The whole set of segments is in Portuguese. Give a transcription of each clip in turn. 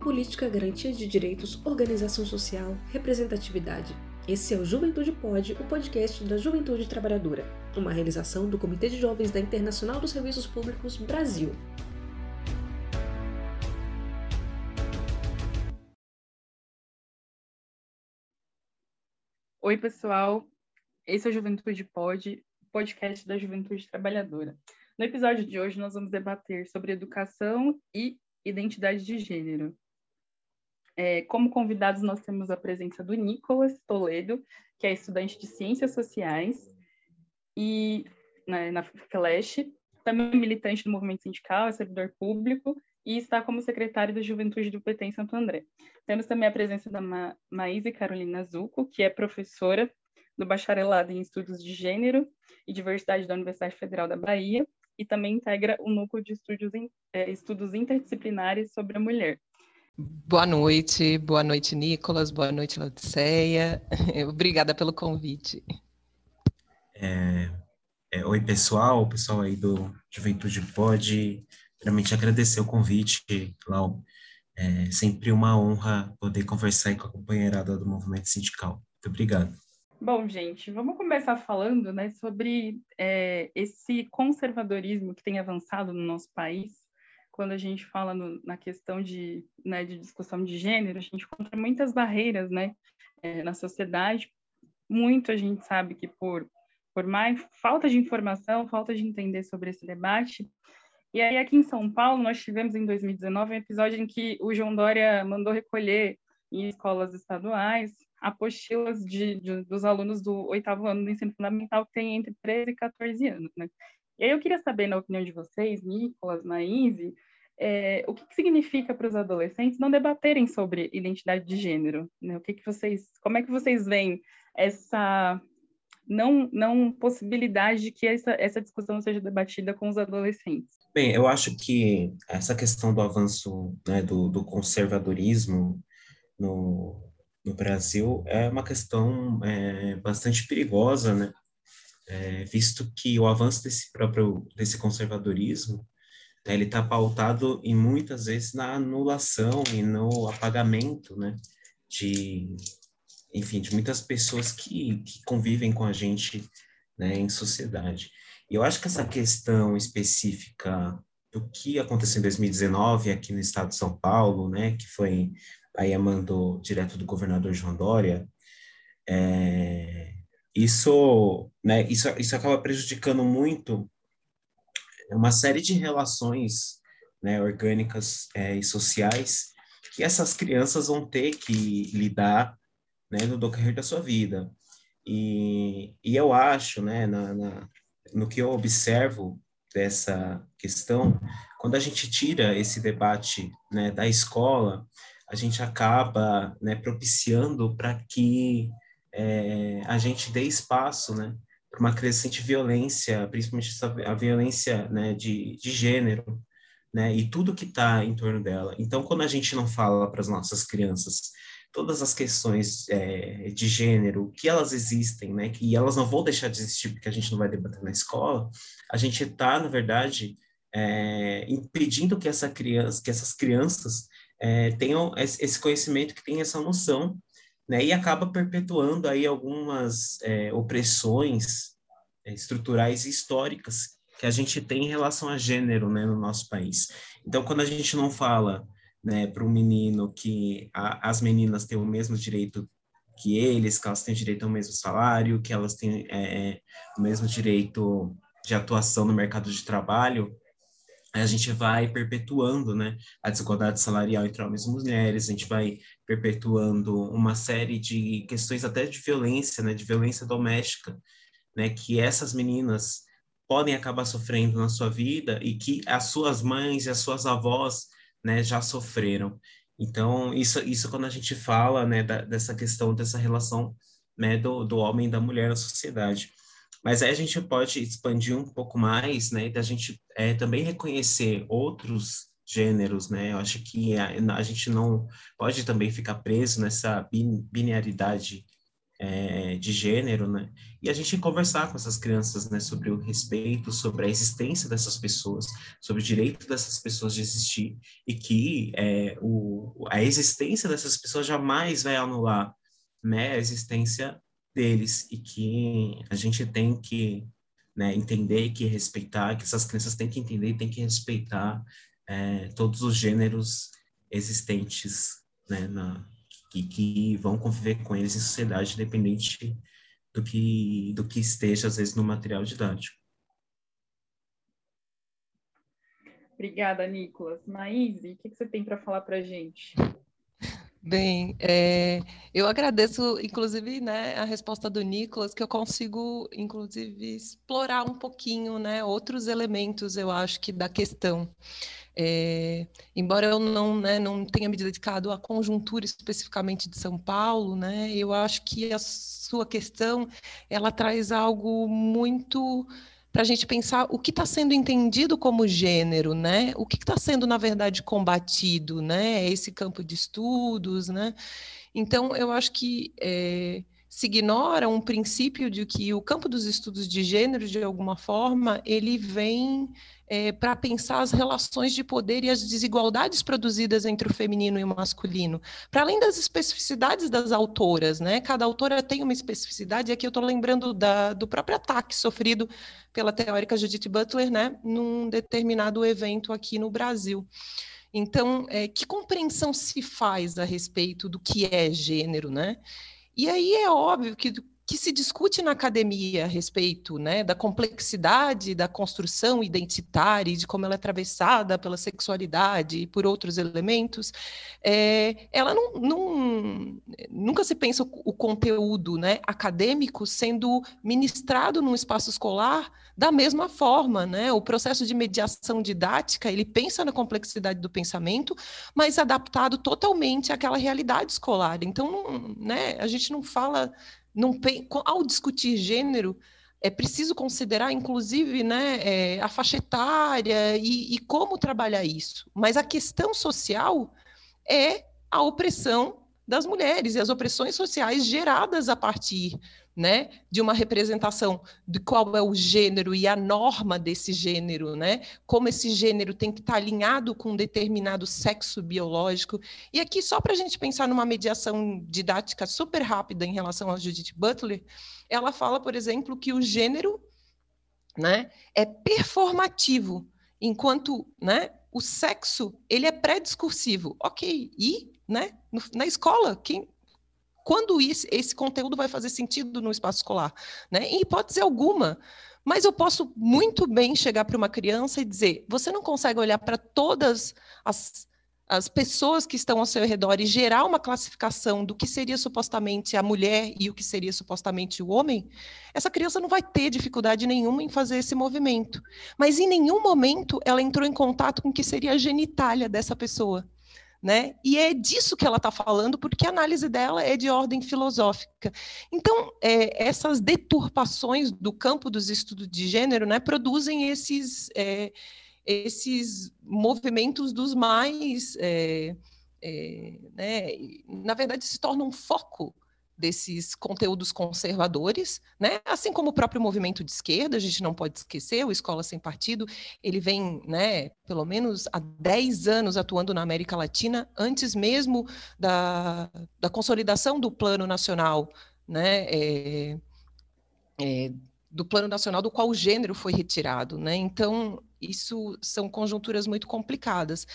política, garantia de direitos, organização social, representatividade. Esse é o Juventude Pode, o podcast da Juventude Trabalhadora, uma realização do Comitê de Jovens da Internacional dos Serviços Públicos Brasil. Oi, pessoal. Esse é o Juventude Pode, podcast da Juventude Trabalhadora. No episódio de hoje, nós vamos debater sobre educação e identidade de gênero. É, como convidados, nós temos a presença do Nicolas Toledo, que é estudante de Ciências Sociais e né, na Flash, também militante do movimento sindical, é servidor público e está como secretário da Juventude do PT em Santo André. Temos também a presença da Ma Maíse Carolina Zucco, que é professora do bacharelado em Estudos de Gênero e Diversidade da Universidade Federal da Bahia e também integra o núcleo de estudos, é, estudos interdisciplinares sobre a mulher. Boa noite, boa noite, Nicolas, boa noite, Laodiceia. Obrigada pelo convite. É, é, oi, pessoal, pessoal aí do Juventude pode realmente agradecer o convite, Lau. É sempre uma honra poder conversar com a companheirada do movimento sindical. Muito obrigado. Bom, gente, vamos começar falando né, sobre é, esse conservadorismo que tem avançado no nosso país. Quando a gente fala no, na questão de, né, de discussão de gênero, a gente encontra muitas barreiras né, é, na sociedade. Muito a gente sabe que por, por mais falta de informação, falta de entender sobre esse debate. E aí, aqui em São Paulo, nós tivemos em 2019 um episódio em que o João Dória mandou recolher em escolas estaduais apostilas de, de, dos alunos do oitavo ano do ensino fundamental que tem entre 13 e 14 anos, né? E aí eu queria saber, na opinião de vocês, Nicolas, Maíse, é, o que, que significa para os adolescentes não debaterem sobre identidade de gênero? Né? O que, que vocês, como é que vocês veem essa não, não possibilidade de que essa, essa discussão seja debatida com os adolescentes? Bem, eu acho que essa questão do avanço né, do, do conservadorismo no, no Brasil é uma questão é, bastante perigosa, né? É, visto que o avanço desse próprio desse conservadorismo né, ele está pautado em muitas vezes na anulação e no apagamento, né? De enfim, de muitas pessoas que, que convivem com a gente né, em sociedade. E eu acho que essa questão específica do que aconteceu em 2019 aqui no estado de São Paulo, né, que foi aí mandou direto do governador João Dória, é, isso, né, isso, isso acaba prejudicando muito uma série de relações né, orgânicas é, e sociais que essas crianças vão ter que lidar né, no decorrer da sua vida. E, e eu acho, né, na, na, no que eu observo dessa questão, quando a gente tira esse debate né, da escola, a gente acaba né, propiciando para que é, a gente dê espaço né, para uma crescente violência, principalmente a violência né, de, de gênero, né, e tudo que está em torno dela. Então, quando a gente não fala para as nossas crianças todas as questões é, de gênero, que elas existem, né, que elas não vão deixar de existir porque a gente não vai debater na escola, a gente está, na verdade, é, impedindo que, essa criança, que essas crianças é, tenham esse conhecimento, que tem essa noção, né, e acaba perpetuando aí algumas é, opressões é, estruturais e históricas que a gente tem em relação a gênero, né, no nosso país. Então, quando a gente não fala, né, para o menino que a, as meninas têm o mesmo direito que eles, que elas têm direito ao mesmo salário, que elas têm é, é o mesmo direito de atuação no mercado de trabalho, a gente vai perpetuando né, a desigualdade salarial entre homens e mulheres, a gente vai perpetuando uma série de questões até de violência, né, de violência doméstica, né, que essas meninas podem acabar sofrendo na sua vida e que as suas mães e as suas avós né, já sofreram. Então, isso, isso quando a gente fala né, da, dessa questão, dessa relação né, do, do homem e da mulher na sociedade. Mas aí a gente pode expandir um pouco mais, né, da gente é, também reconhecer outros gêneros, né? Eu acho que a, a gente não pode também ficar preso nessa bin, binariedade é, de gênero, né? E a gente conversar com essas crianças, né, sobre o respeito, sobre a existência dessas pessoas, sobre o direito dessas pessoas de existir e que é, o, a existência dessas pessoas jamais vai anular, né, a existência deles e que a gente tem que né, entender que respeitar, que essas crianças têm que entender e têm que respeitar é, todos os gêneros existentes né, na, que, que vão conviver com eles em sociedade, independente do que, do que esteja, às vezes, no material didático. Obrigada, Nicolas. Maíse, o que, que você tem para falar para a gente? Bem, é, eu agradeço, inclusive, né, a resposta do Nicolas, que eu consigo, inclusive, explorar um pouquinho, né, outros elementos, eu acho que da questão. É, embora eu não, né, não tenha me dedicado à conjuntura especificamente de São Paulo, né, eu acho que a sua questão ela traz algo muito para a gente pensar o que está sendo entendido como gênero, né? O que está sendo, na verdade, combatido, né? Esse campo de estudos, né? Então, eu acho que é, se ignora um princípio de que o campo dos estudos de gênero, de alguma forma, ele vem é, para pensar as relações de poder e as desigualdades produzidas entre o feminino e o masculino, para além das especificidades das autoras, né? Cada autora tem uma especificidade, e aqui eu estou lembrando da, do próprio ataque sofrido pela teórica Judith Butler, né, num determinado evento aqui no Brasil. Então, é, que compreensão se faz a respeito do que é gênero, né? E aí é óbvio que que se discute na academia a respeito né, da complexidade da construção identitária e de como ela é atravessada pela sexualidade e por outros elementos, é, ela não, não, nunca se pensa o, conteúdo né, acadêmico sendo ministrado num espaço escolar da mesma forma. Né? O processo de mediação didática, ele pensa na complexidade do pensamento, mas adaptado totalmente àquela realidade escolar. Então, né, a gente não fala não, ao discutir gênero, é preciso considerar, inclusive, né, é, a faixa etária e, e, como trabalhar isso. Mas a questão social é a opressão das mulheres e as opressões sociais geradas a partir né, de uma representação de qual é o gênero e a norma desse gênero, né, como esse gênero tem que estar alinhado com um determinado sexo biológico. E aqui, só para a gente pensar numa mediação didática super rápida em relação a Judith Butler, ela fala, por exemplo, que o gênero né, é performativo, enquanto né, o sexo ele é pré-discursivo. Ok, e né, na escola, quem, quando isso, esse conteúdo vai fazer sentido no espaço escolar, né? Em hipótese alguma. Mas eu posso muito bem chegar para uma criança e dizer: você não consegue olhar para todas as, as pessoas que estão ao seu redor e gerar uma classificação do que seria supostamente a mulher e o que seria supostamente o homem, essa criança não vai ter dificuldade nenhuma em fazer esse movimento. Mas em nenhum momento ela entrou em contato com o que seria a genitália dessa pessoa. Né? E é disso que ela está falando, porque a análise dela é de ordem filosófica. Então, é, essas deturpações do campo dos estudos de gênero né, produzem esses, é, esses movimentos dos mais. É, é né, na verdade, se tornam um foco desses conteúdos conservadores, né? assim como o próprio movimento de esquerda, a gente não pode esquecer, o Escola Sem Partido, ele vem, né, pelo menos há 10 anos atuando na América Latina, antes mesmo da, da consolidação do Plano Nacional, né, é, é, do Plano Nacional do qual o gênero foi retirado. Né? Então, isso são conjunturas muito complicadas.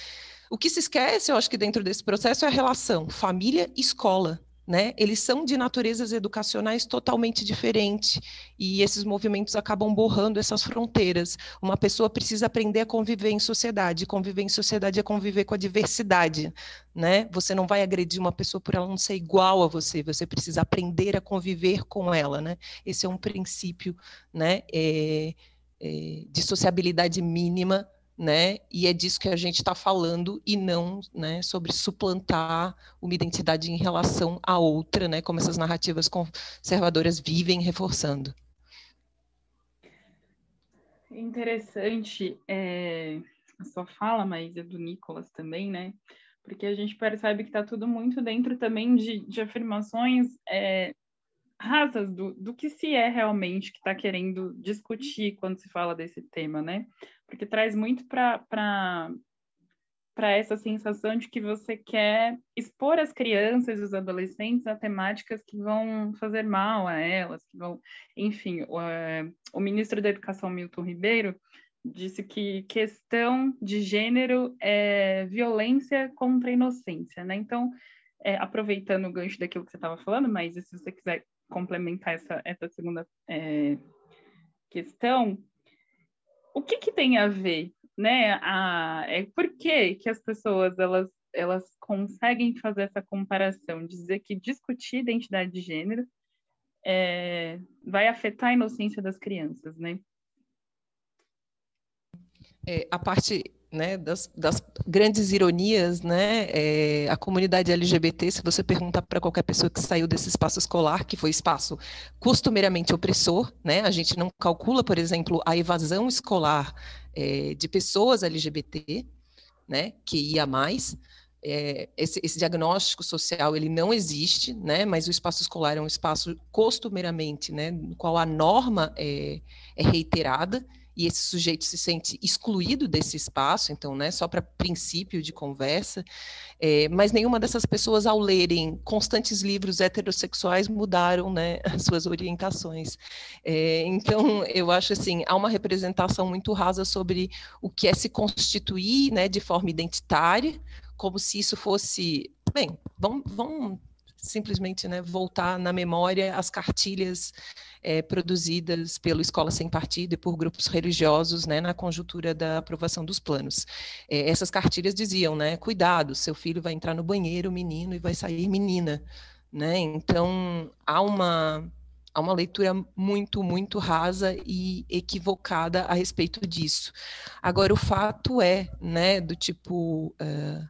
O que se esquece, eu acho que dentro desse processo, é a relação família-escola, né? Eles são de naturezas educacionais totalmente diferentes e esses movimentos acabam borrando essas fronteiras. Uma pessoa precisa aprender a conviver em sociedade. Conviver em sociedade é conviver com a diversidade, né? Você não vai agredir uma pessoa por ela não ser igual a você. Você precisa aprender a conviver com ela, né? Esse é um princípio, né? É, é, de sociabilidade mínima né? E é disso que a gente está falando e não, né, sobre suplantar uma identidade em relação à outra, né? Como essas narrativas conservadoras vivem reforçando. Interessante é, a sua fala, mas é do Nicolas também, né? Porque a gente percebe que está tudo muito dentro também de, de afirmações é, rasas do, do que se é realmente que está querendo discutir quando se fala desse tema, né? Porque traz muito para essa sensação de que você quer expor as crianças e os adolescentes a temáticas que vão fazer mal a elas, que vão, enfim, o, é, o ministro da Educação Milton Ribeiro disse que questão de gênero é violência contra a inocência, né? Então, é, aproveitando o gancho daquilo que você estava falando, mas se você quiser complementar essa, essa segunda é, questão, o que, que tem a ver né? A, é por que, que as pessoas elas, elas conseguem fazer essa comparação, dizer que discutir identidade de gênero é, vai afetar a inocência das crianças, né? É, a parte né, das, das, grandes ironias, né, é, a comunidade LGBT, se você perguntar para qualquer pessoa que saiu desse espaço escolar, que foi espaço costumeiramente opressor, né, a gente não calcula, por exemplo, a evasão escolar é, de pessoas LGBT, né, que ia mais, é, esse, esse, diagnóstico social ele não existe, né, mas o espaço escolar é um espaço costumeiramente, né, no qual a norma é, é reiterada, e esse sujeito se sente excluído desse espaço, então, né, só para princípio de conversa, é, mas nenhuma dessas pessoas, ao lerem constantes livros heterossexuais, mudaram, né, as suas orientações. É, então, eu acho assim, há uma representação muito rasa sobre o que é se constituir, né, de forma identitária, como se isso fosse, bem, vamos, vamos simplesmente né, voltar na memória as cartilhas é, produzidas pelo Escola Sem Partido e por grupos religiosos né, na conjuntura da aprovação dos planos. É, essas cartilhas diziam, né, cuidado, seu filho vai entrar no banheiro menino e vai sair menina. Né? Então, há uma, há uma leitura muito, muito rasa e equivocada a respeito disso. Agora, o fato é, né, do tipo, uh,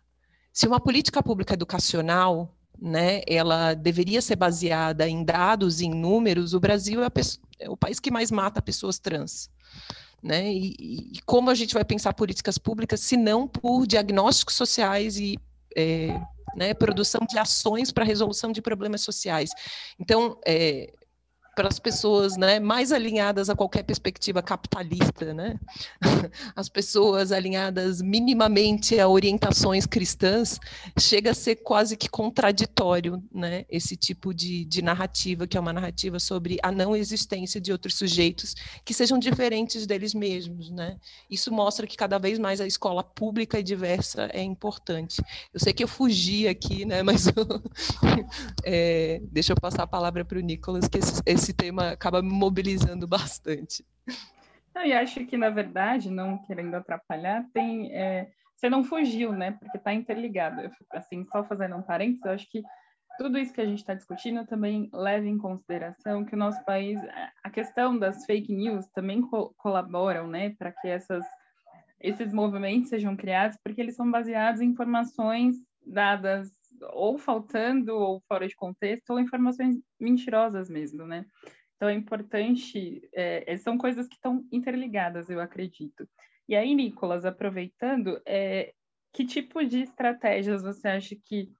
se uma política pública educacional né, ela deveria ser baseada em dados, em números, o Brasil é, é o país que mais mata pessoas trans. Né? E, e, como a gente vai pensar políticas públicas se não por diagnósticos sociais e é, né, produção de ações para resolução de problemas sociais. Então, é, para as pessoas né, mais alinhadas a qualquer perspectiva capitalista, né? as pessoas alinhadas minimamente a orientações cristãs, chega a ser quase que contraditório né, esse tipo de, de narrativa, que é uma narrativa sobre a não existência de outros sujeitos que sejam diferentes deles mesmos. Né? Isso mostra que cada vez mais a escola pública e diversa é importante. Eu sei que eu fugi aqui, né, mas é, deixa eu passar a palavra para o Nicolas, que esse, esse esse tema acaba me mobilizando bastante. Não, e acho que, na verdade, não querendo atrapalhar, tem, é, você não fugiu, né? Porque está interligado. assim, só fazendo um parênteses, eu acho que tudo isso que a gente está discutindo também leva em consideração que o nosso país, a questão das fake news também co colaboram, né, para que essas, esses movimentos sejam criados, porque eles são baseados em informações dadas ou faltando ou fora de contexto, ou informações mentirosas mesmo, né? Então é importante, é, é, são coisas que estão interligadas, eu acredito. E aí, Nicolas, aproveitando, é, que tipo de estratégias você acha que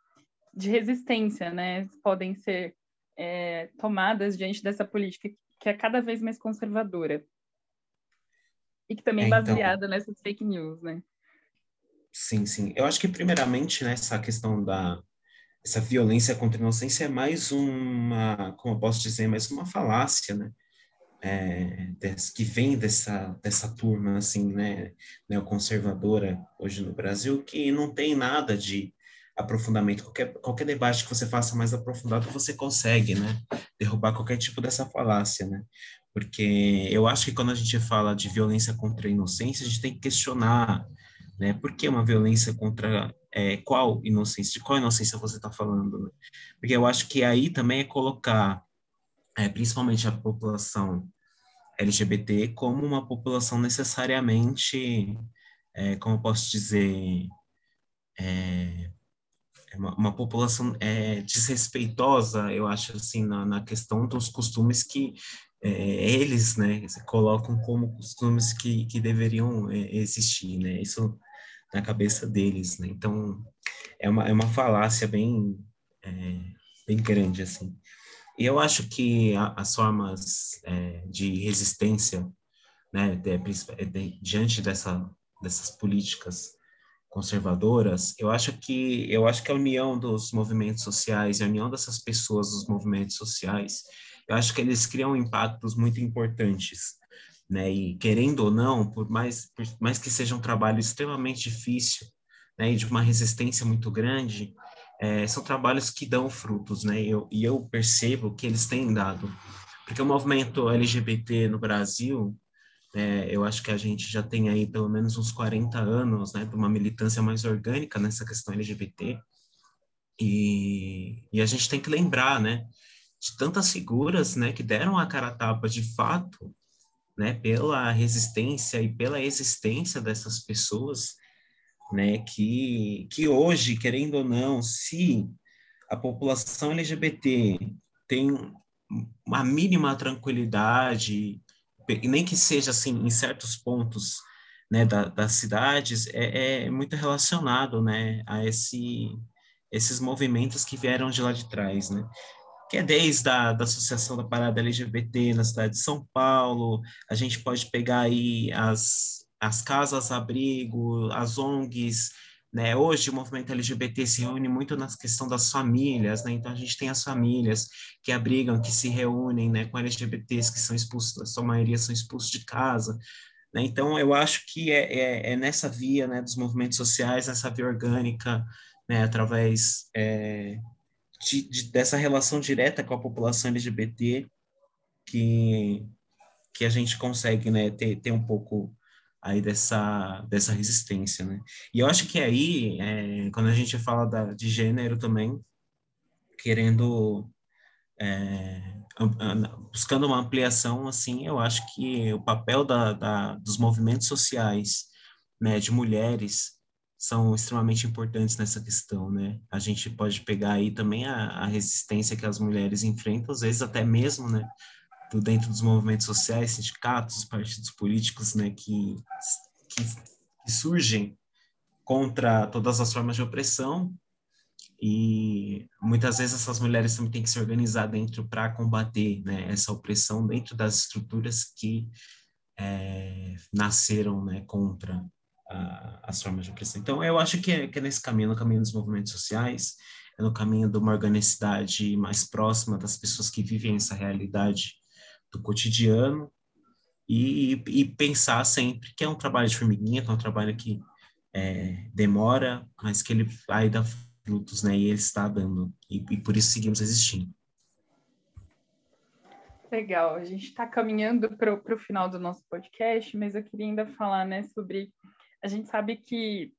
de resistência, né, podem ser é, tomadas diante dessa política que é cada vez mais conservadora e que também é, então... baseada nessas fake news, né? Sim, sim. Eu acho que, primeiramente, né, questão da essa violência contra a inocência é mais uma, como eu posso dizer, mais uma falácia, né? É, que vem dessa, dessa turma, assim, né, neoconservadora hoje no Brasil, que não tem nada de aprofundamento. Qualquer, qualquer debate que você faça mais aprofundado, você consegue, né, derrubar qualquer tipo dessa falácia, né? Porque eu acho que quando a gente fala de violência contra a inocência, a gente tem que questionar né? Por que uma violência contra é, qual inocência? De qual inocência você está falando? Né? Porque eu acho que aí também é colocar, é, principalmente a população LGBT, como uma população necessariamente, é, como eu posso dizer, é, é uma, uma, população é, desrespeitosa, eu acho assim, na, na questão dos costumes que é, eles, né, colocam como costumes que, que deveriam existir, né, isso na cabeça deles, né? Então, é uma, é uma falácia bem, é, bem grande, assim. E eu acho que a, as formas é, de resistência, né, de, de, diante dessa, dessas políticas conservadoras, eu acho que eu acho que a união dos movimentos sociais, a união dessas pessoas dos movimentos sociais, eu acho que eles criam impactos muito importantes, né? E querendo ou não, por mais por mais que seja um trabalho extremamente difícil, né, e de uma resistência muito grande, é, são trabalhos que dão frutos, né? Eu, e eu percebo que eles têm dado, porque o movimento LGBT no Brasil, é, eu acho que a gente já tem aí pelo menos uns 40 anos, né, de uma militância mais orgânica nessa questão LGBT, e, e a gente tem que lembrar, né, de tantas figuras, né, que deram a cara tapa de fato, né, pela resistência e pela existência dessas pessoas, né, que, que hoje, querendo ou não, se a população LGBT tem uma mínima tranquilidade, nem que seja assim em certos pontos né, da, das cidades, é, é, muito relacionado né, a esse, esses movimentos que vieram de lá de trás. Né? Que é desde a da Associação da Parada LGBT na cidade de São Paulo, a gente pode pegar aí as, as casas-abrigo, as ONGs, né? Hoje o movimento LGBT se reúne muito na questão das famílias, né? Então a gente tem as famílias que abrigam, que se reúnem, né, com LGBTs que são expulsos, a sua maioria são expulsos de casa, né? Então eu acho que é, é, é, nessa via, né, dos movimentos sociais, nessa via orgânica, né, através é, de, de, dessa relação direta com a população LGBT que que a gente consegue, né, ter, ter um pouco aí dessa, dessa resistência, né? E eu acho que aí, é, quando a gente fala da, de gênero também, querendo, é, buscando uma ampliação, assim, eu acho que o papel da, da, dos movimentos sociais, né, de mulheres, são extremamente importantes nessa questão, né? A gente pode pegar aí também a, a resistência que as mulheres enfrentam, às vezes até mesmo, né, do, dentro dos movimentos sociais, sindicatos, partidos políticos, né, que, que, que surgem contra todas as formas de opressão e muitas vezes essas mulheres também têm que se organizar dentro para combater né, essa opressão dentro das estruturas que é, nasceram né, contra a, as formas de opressão. Então, eu acho que é, que é nesse caminho, no caminho dos movimentos sociais, é no caminho de uma organicidade mais próxima das pessoas que vivem essa realidade do cotidiano e, e, pensar sempre que é um trabalho de formiguinha, que é um trabalho que é, demora, mas que ele vai dar frutos, né? E ele está dando. E, e por isso seguimos existindo. Legal, a gente está caminhando para o final do nosso podcast, mas eu queria ainda falar, né, sobre a gente sabe que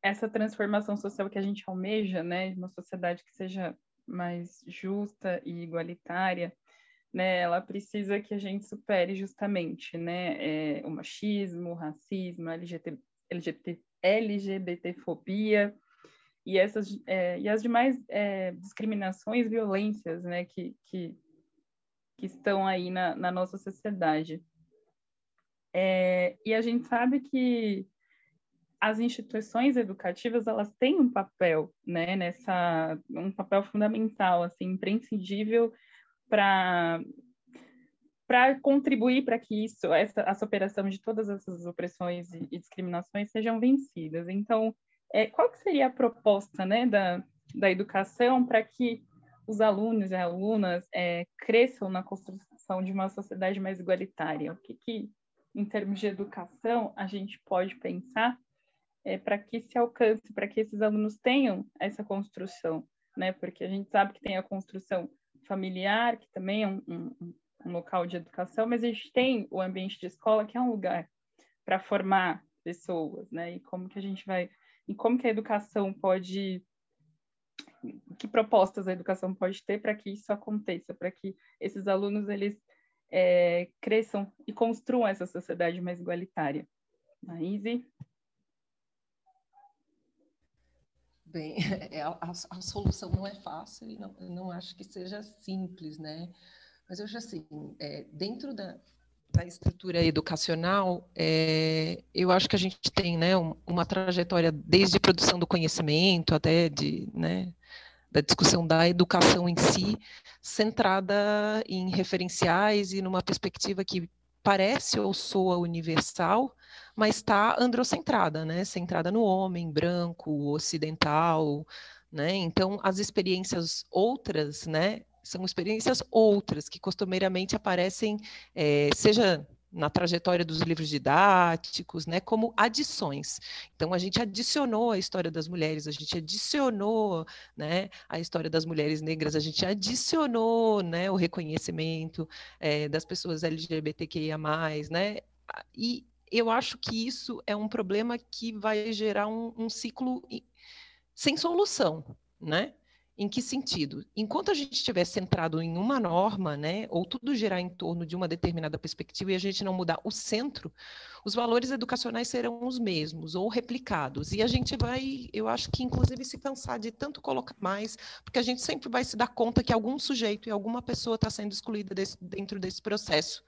essa transformação social que a gente almeja, né, uma sociedade que seja mais justa e igualitária, né, ela precisa que a gente supere justamente, né, é, o machismo, o racismo, a LGBT, LGBT, LGBTfobia e essas é, e as demais é, discriminações, violências, né, que, que, que estão aí na, na nossa sociedade. É, e a gente sabe que as instituições educativas elas têm um papel, né, nessa um papel fundamental, assim, imprescindível para para contribuir para que isso, essa, essa operação de todas essas opressões e, e discriminações sejam vencidas. Então, é, qual que seria a proposta, né, da, da educação para que os alunos e alunas é, cresçam na construção de uma sociedade mais igualitária? O que, que, em termos de educação, a gente pode pensar é, para que se alcance, para que esses alunos tenham essa construção, né? Porque a gente sabe que tem a construção familiar, que também é um, um, um local de educação, mas a gente tem o ambiente de escola, que é um lugar para formar pessoas, né? E como que a gente vai, e como que a educação pode, que propostas a educação pode ter para que isso aconteça, para que esses alunos eles é, cresçam e construam essa sociedade mais igualitária. Maíse? Bem, é, a, a, solução não é fácil e não, não acho que seja simples, né? Mas eu acho assim, é, dentro da, da estrutura educacional, é, eu acho que a gente tem né, uma trajetória desde produção do conhecimento até de, né, da discussão da educação em si, centrada em referenciais e numa perspectiva que parece ou soa universal, mas está androcentrada, né? Centrada no homem branco, ocidental, né? Então, as experiências outras, né? São experiências outras que costumeiramente aparecem, é, seja na trajetória dos livros didáticos, né, como adições. Então a gente adicionou a história das mulheres, a gente adicionou, né, a história das mulheres negras, a gente adicionou, né, o reconhecimento é, das pessoas LGBTQIA+, né, e eu acho que isso é um problema que vai gerar um, um ciclo sem solução, né? Em que sentido? Enquanto a gente estiver centrado em uma norma, né, ou tudo girar em torno de uma determinada perspectiva e a gente não mudar o centro, os valores educacionais serão os mesmos ou replicados. E a gente vai, eu acho que inclusive se cansar de tanto colocar mais, porque a gente sempre vai se dar conta que algum sujeito e alguma pessoa está sendo excluída desse, dentro desse processo.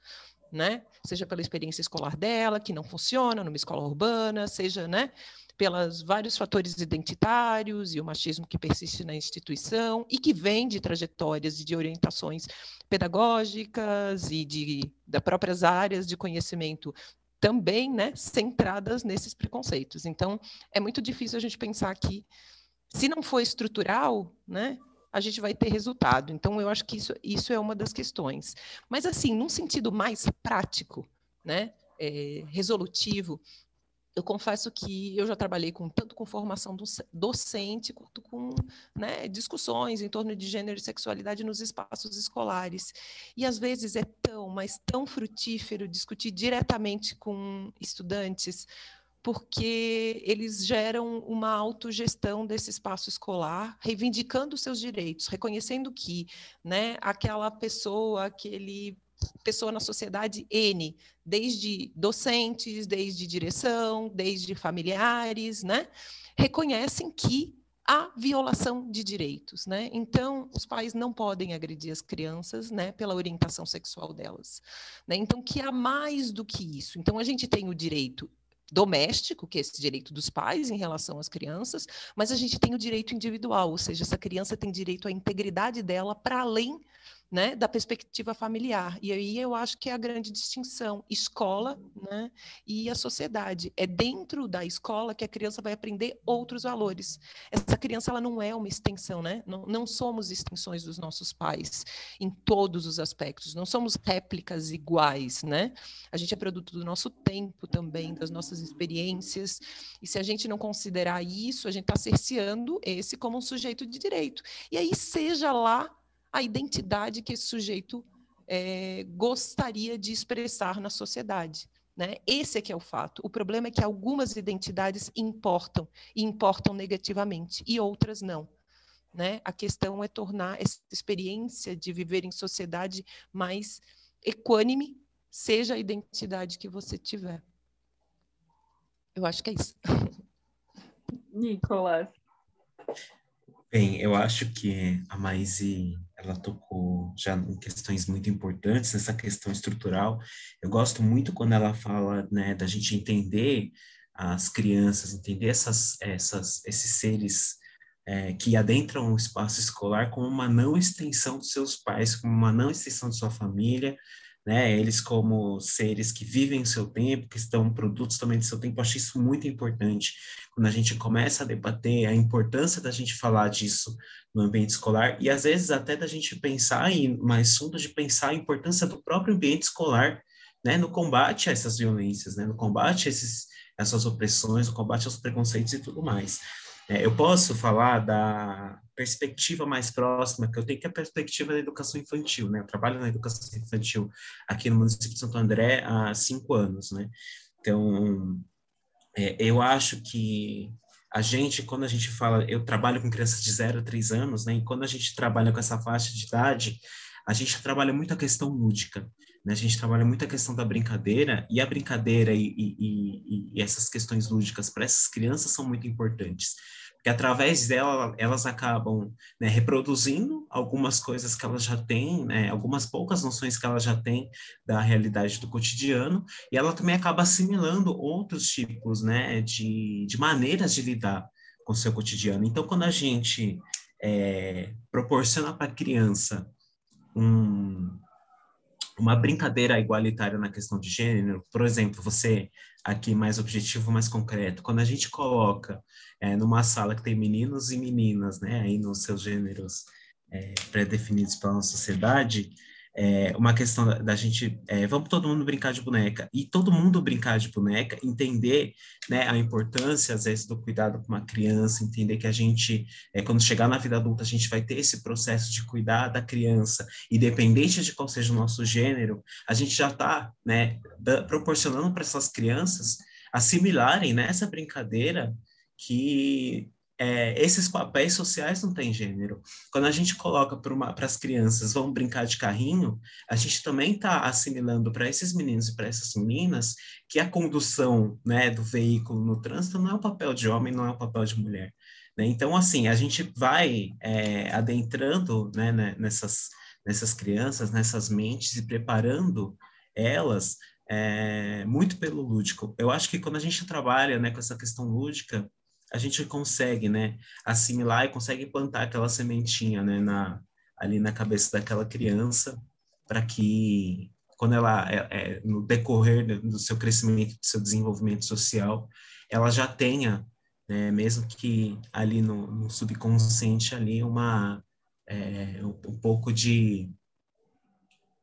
Né? Seja pela experiência escolar dela, que não funciona numa escola urbana, seja, né? pelos vários fatores identitários e o machismo que persiste na instituição e que vem de trajetórias e de orientações pedagógicas e de próprias áreas de conhecimento também, né, centradas nesses preconceitos. Então, é muito difícil a gente pensar que se não for estrutural, né, a gente vai ter resultado. Então, eu acho que isso, isso é uma das questões. Mas, assim, num sentido mais prático, né, é, resolutivo, eu confesso que eu já trabalhei com tanto com formação docente quanto com né, discussões em torno de gênero e sexualidade nos espaços escolares. E às vezes é tão, mas tão frutífero discutir diretamente com estudantes, porque eles geram uma autogestão desse espaço escolar, reivindicando seus direitos, reconhecendo que né, aquela pessoa, aquele pessoa na sociedade N, desde docentes, desde direção, desde familiares, né, reconhecem que há violação de direitos, né? Então, os pais não podem agredir as crianças, né, pela orientação sexual delas, né? Então, que há mais do que isso. Então, a gente tem o direito doméstico, que é esse direito dos pais em relação às crianças, mas a gente tem o direito individual, ou seja, essa criança tem direito à integridade dela para além né, da perspectiva familiar. E aí eu acho que é a grande distinção, escola né, e a sociedade. É dentro da escola que a criança vai aprender outros valores. Essa criança ela não é uma extensão, né? não, não somos extensões dos nossos pais em todos os aspectos, não somos réplicas iguais. Né? A gente é produto do nosso tempo também, das nossas experiências, e se a gente não considerar isso, a gente está cerceando esse como um sujeito de direito. E aí, seja lá a identidade que esse sujeito é, gostaria de expressar na sociedade. Né? Esse é que é o fato. O problema é que algumas identidades importam, e importam negativamente, e outras não. Né? A questão é tornar essa experiência de viver em sociedade mais equânime, seja a identidade que você tiver. Eu acho que é isso. Nicolas. Bem, eu acho que a Maise, ela tocou já em questões muito importantes, essa questão estrutural. Eu gosto muito quando ela fala, né, da gente entender as crianças, entender essas, essas, esses seres é, que adentram o espaço escolar como uma não extensão dos seus pais, como uma não extensão de sua família, né? Eles como seres que vivem o seu tempo, que estão produtos também do seu tempo, acho isso muito importante. Quando a gente começa a debater a importância da gente falar disso no ambiente escolar e às vezes até da gente pensar em mais fundo de pensar a importância do próprio ambiente escolar, né, no combate a essas violências, né, no combate a esses, essas opressões, no combate aos preconceitos e tudo mais. É, eu posso falar da perspectiva mais próxima que eu tenho, que é a perspectiva da educação infantil, né? Eu trabalho na educação infantil aqui no município de Santo André há cinco anos, né? Então, é, eu acho que a gente, quando a gente fala, eu trabalho com crianças de 0 a 3 anos, né? E quando a gente trabalha com essa faixa de idade, a gente trabalha muito a questão lúdica, né? A gente trabalha muito a questão da brincadeira, e a brincadeira e, e, e, e essas questões lúdicas para essas crianças são muito importantes que através dela elas acabam né, reproduzindo algumas coisas que elas já têm, né, algumas poucas noções que elas já têm da realidade do cotidiano, e ela também acaba assimilando outros tipos né, de, de maneiras de lidar com o seu cotidiano. Então, quando a gente é, proporciona para a criança um, uma brincadeira igualitária na questão de gênero, por exemplo, você aqui mais objetivo, mais concreto, quando a gente coloca é, numa sala que tem meninos e meninas, né, aí nos seus gêneros é, pré-definidos pela nossa sociedade, é, uma questão da, da gente, é, vamos todo mundo brincar de boneca, e todo mundo brincar de boneca, entender né, a importância, às vezes, do cuidado com uma criança, entender que a gente, é, quando chegar na vida adulta, a gente vai ter esse processo de cuidar da criança, independente de qual seja o nosso gênero, a gente já está né, proporcionando para essas crianças assimilarem nessa brincadeira que é, esses papéis sociais não têm gênero. Quando a gente coloca para as crianças, vão brincar de carrinho, a gente também está assimilando para esses meninos e para essas meninas que a condução né, do veículo no trânsito não é o papel de homem, não é o papel de mulher. Né? Então, assim, a gente vai é, adentrando né, né nessas, nessas crianças, nessas mentes e preparando elas é, muito pelo lúdico. Eu acho que quando a gente trabalha né, com essa questão lúdica, a gente consegue, né, assimilar e consegue plantar aquela sementinha, né, na, ali na cabeça daquela criança, para que quando ela, é, é, no decorrer do seu crescimento, do seu desenvolvimento social, ela já tenha, né, mesmo que ali no, no subconsciente ali uma é, um, pouco de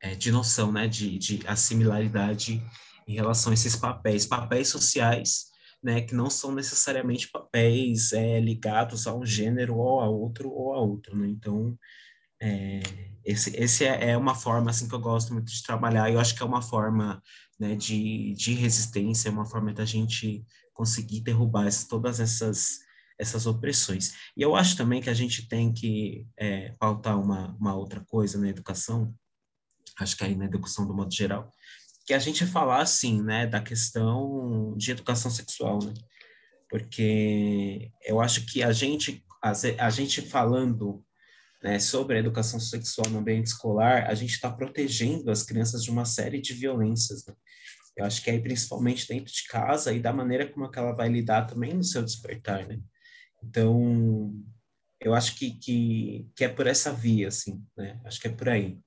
é, de noção, né, de, de assimilaridade em relação a esses papéis, papéis sociais né, que não são necessariamente papéis é, ligados a um gênero ou a outro ou a outro, né? Então, é, esse, esse é, é, uma forma assim que eu gosto muito de trabalhar. Eu acho que é uma forma né, de, de resistência, é uma forma da gente conseguir derrubar todas essas essas opressões. E eu acho também que a gente tem que é, pautar uma, uma outra coisa na educação, acho que aí na educação do modo geral, que a gente falar, assim, né, da questão de educação sexual, né? Porque eu acho que a gente, a, gente falando né, sobre a educação sexual no ambiente escolar, a gente está protegendo as crianças de uma série de violências, né? Eu acho que aí, principalmente dentro de casa e da maneira como é ela vai lidar também no seu despertar, né? Então, eu acho que, que, que é por essa via, assim, né? Acho que é por aí.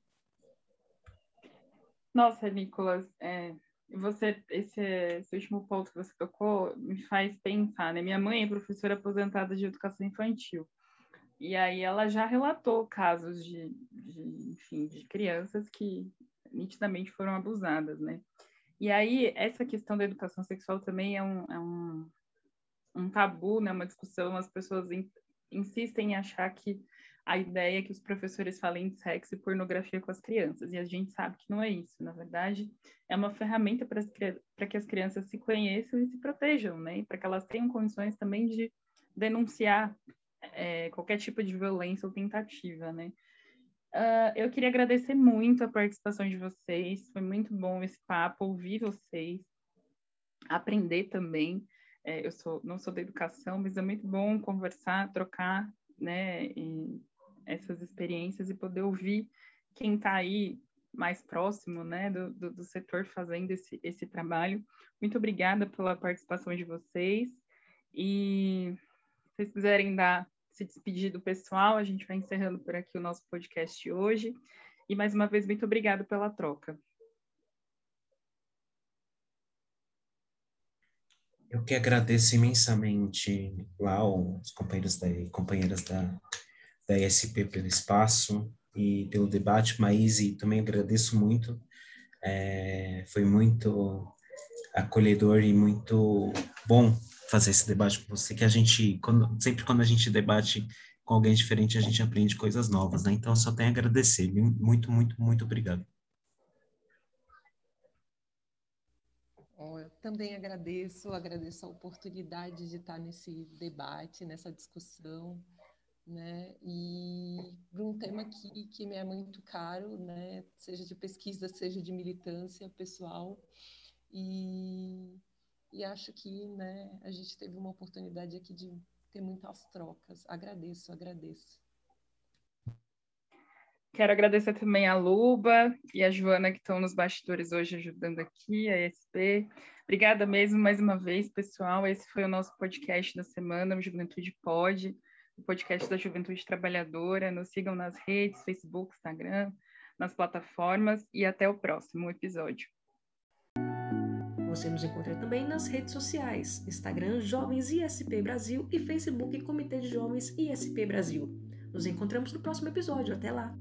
Nossa, Nicolas, é, você, esse, esse, último ponto que você tocou me faz pensar, né? Minha mãe é professora aposentada de educação infantil. E aí ela já relatou casos de, de, enfim, de crianças que nitidamente foram abusadas, né? E aí essa questão da educação sexual também é um, é um, um tabu, né? Uma discussão, as pessoas in, insistem em achar que a ideia é que os professores falem de sexo e pornografia com as crianças, e a gente sabe que não é isso. Na verdade, é uma ferramenta para que as crianças se conheçam e se protejam, né? Para que elas tenham condições também de denunciar é, qualquer tipo de violência ou tentativa, né? Uh, eu queria agradecer muito a participação de vocês, foi muito bom esse papo, ouvir vocês, aprender também. É, eu sou, não sou da educação, mas é muito bom conversar, trocar, né, e essas experiências e poder ouvir quem está aí mais próximo né, do, do, do, setor fazendo esse, esse trabalho. Muito obrigada pela participação de vocês. E se vocês quiserem dar, se despedir do pessoal, a gente vai encerrando por aqui o nosso podcast hoje. E mais uma vez, muito obrigada pela troca. Eu que agradeço imensamente lá os companheiros da, companheiras da da ESP pelo espaço e pelo debate. Maíse, também agradeço muito. É, foi muito acolhedor e muito bom fazer esse debate com você, que a gente, quando, sempre quando a gente debate com alguém diferente, a gente aprende coisas novas, né? Então, só tenho a agradecer. Muito, muito, muito obrigado. Eu também agradeço, agradeço a oportunidade de estar nesse debate, nessa discussão né? E para um tema que, que me é muito caro, né? Seja de pesquisa, seja de militância pessoal. E, e acho que, né, a gente teve uma oportunidade aqui de ter muitas trocas. Agradeço, agradeço. Quero agradecer também a Luba e a Joana que estão nos bastidores hoje ajudando aqui, a ESP. Obrigada mesmo mais uma vez, pessoal. Esse foi o nosso podcast da semana, o Juventude Pode. O podcast da Juventude Trabalhadora. Nos sigam nas redes, Facebook, Instagram, nas plataformas e até o próximo episódio. Você nos encontra também nas redes sociais, Instagram Jovens ISP Brasil e Facebook Comitê de Jovens ISP Brasil. Nos encontramos no próximo episódio. Até lá!